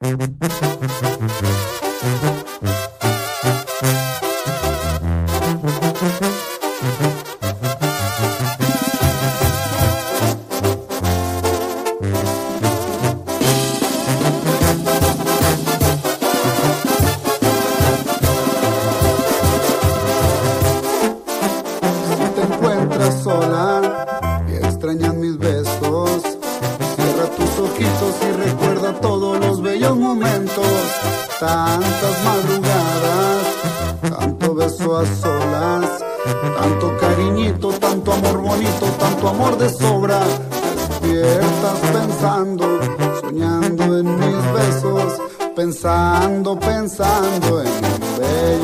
Si te encuentras sola, tantas madrugadas, tanto beso a solas, tanto cariñito, tanto amor bonito, tanto amor de sobra. Despiertas pensando, soñando en mis besos, pensando, pensando en mis besos.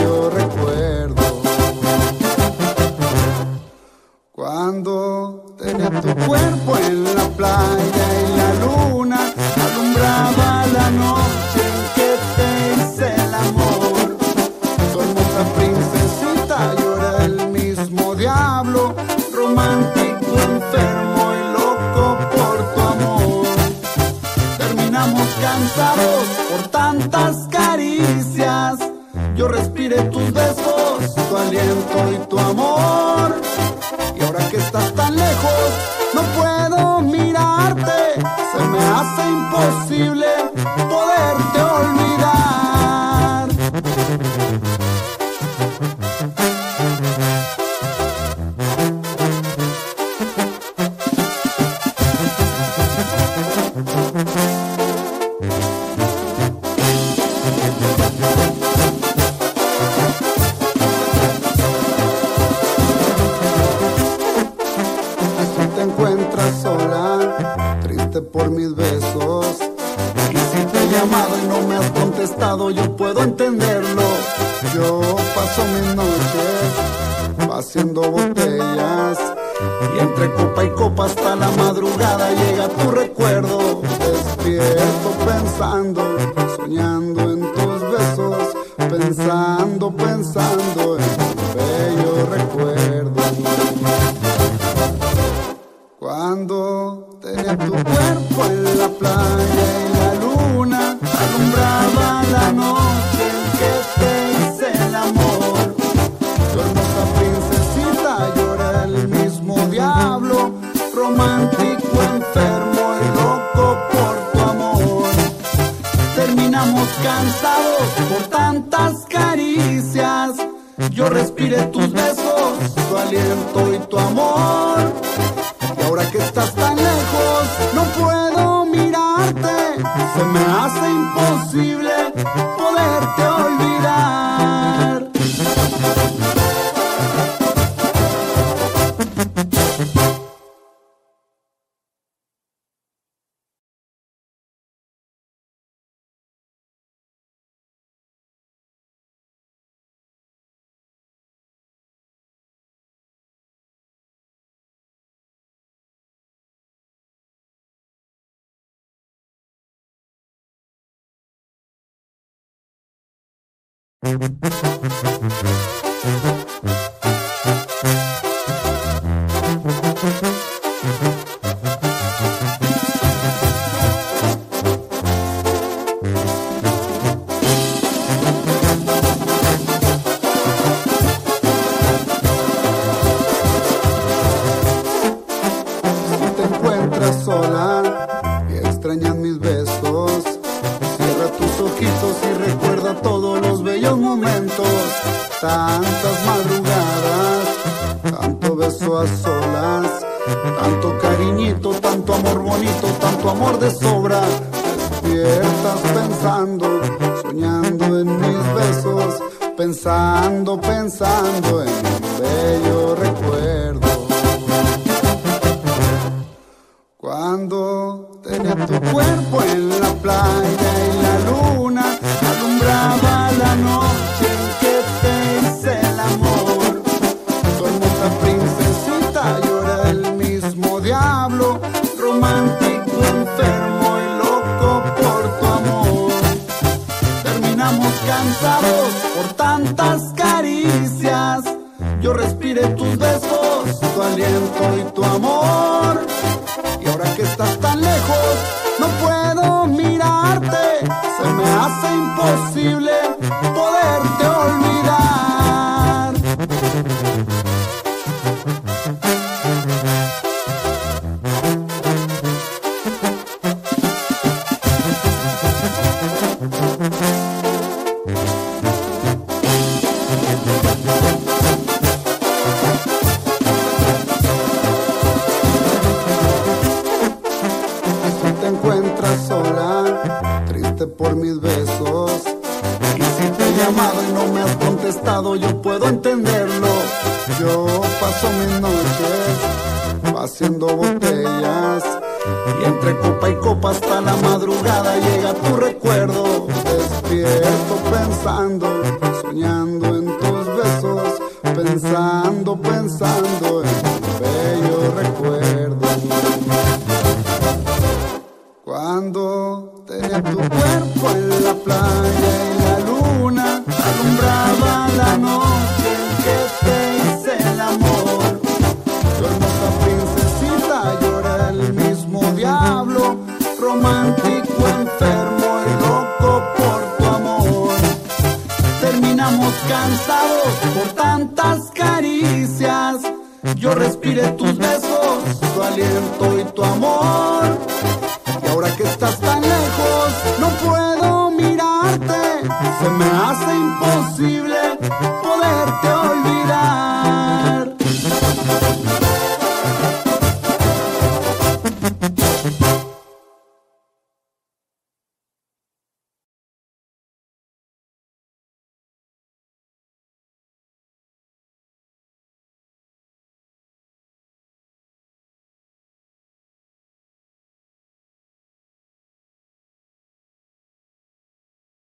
por tantas caricias. Yo respiré tus besos, tu aliento y tu amor. Y ahora que estás tan lejos, no puedo mirarte, se me hace imposible sola, triste por mis besos. Y si te he llamado y no me has contestado, yo puedo entenderlo. Yo paso mis noches haciendo botellas. Y entre copa y copa hasta la madrugada llega tu recuerdo. Despierto pensando, soñando en tus besos, pensando, pensando en tu bello recuerdo. caricias, yo respiré tus besos, tu aliento y tu amor. Y ahora que estás tan lejos, no puedo mirarte, se me hace imposible Si te encuentras sola tantas madrugadas, tanto beso a solas, tanto cariñito, tanto amor bonito, tanto amor de sobra. Despiertas pensando, soñando en mis besos, pensando, pensando en mi bello tantas caricias, yo respiré tus besos, tu aliento y tu amor. Y ahora que estás tan lejos, no puedo mirarte, se me hace imposible triste por mis besos. Y si te he llamado y no me has contestado, yo puedo entenderlo. Yo paso mis noches haciendo botellas. Y entre copa y copa hasta la madrugada llega tu recuerdo. Despierto pensando, soñando en tus besos. Pensando, pensando en tu bello recuerdo. Por tantas caricias. Yo respiré tus besos, tu aliento y tu amor.